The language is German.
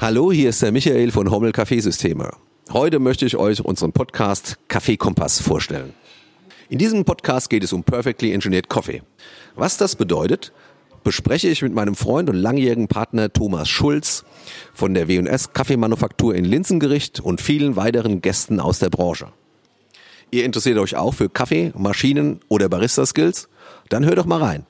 Hallo, hier ist der Michael von Hommel Kaffeesysteme. Heute möchte ich euch unseren Podcast Kaffeekompass vorstellen. In diesem Podcast geht es um Perfectly Engineered Coffee. Was das bedeutet, bespreche ich mit meinem Freund und langjährigen Partner Thomas Schulz von der W&S Kaffeemanufaktur in Linsengericht und vielen weiteren Gästen aus der Branche. Ihr interessiert euch auch für Kaffee, Maschinen oder Barista-Skills? Dann hört doch mal rein.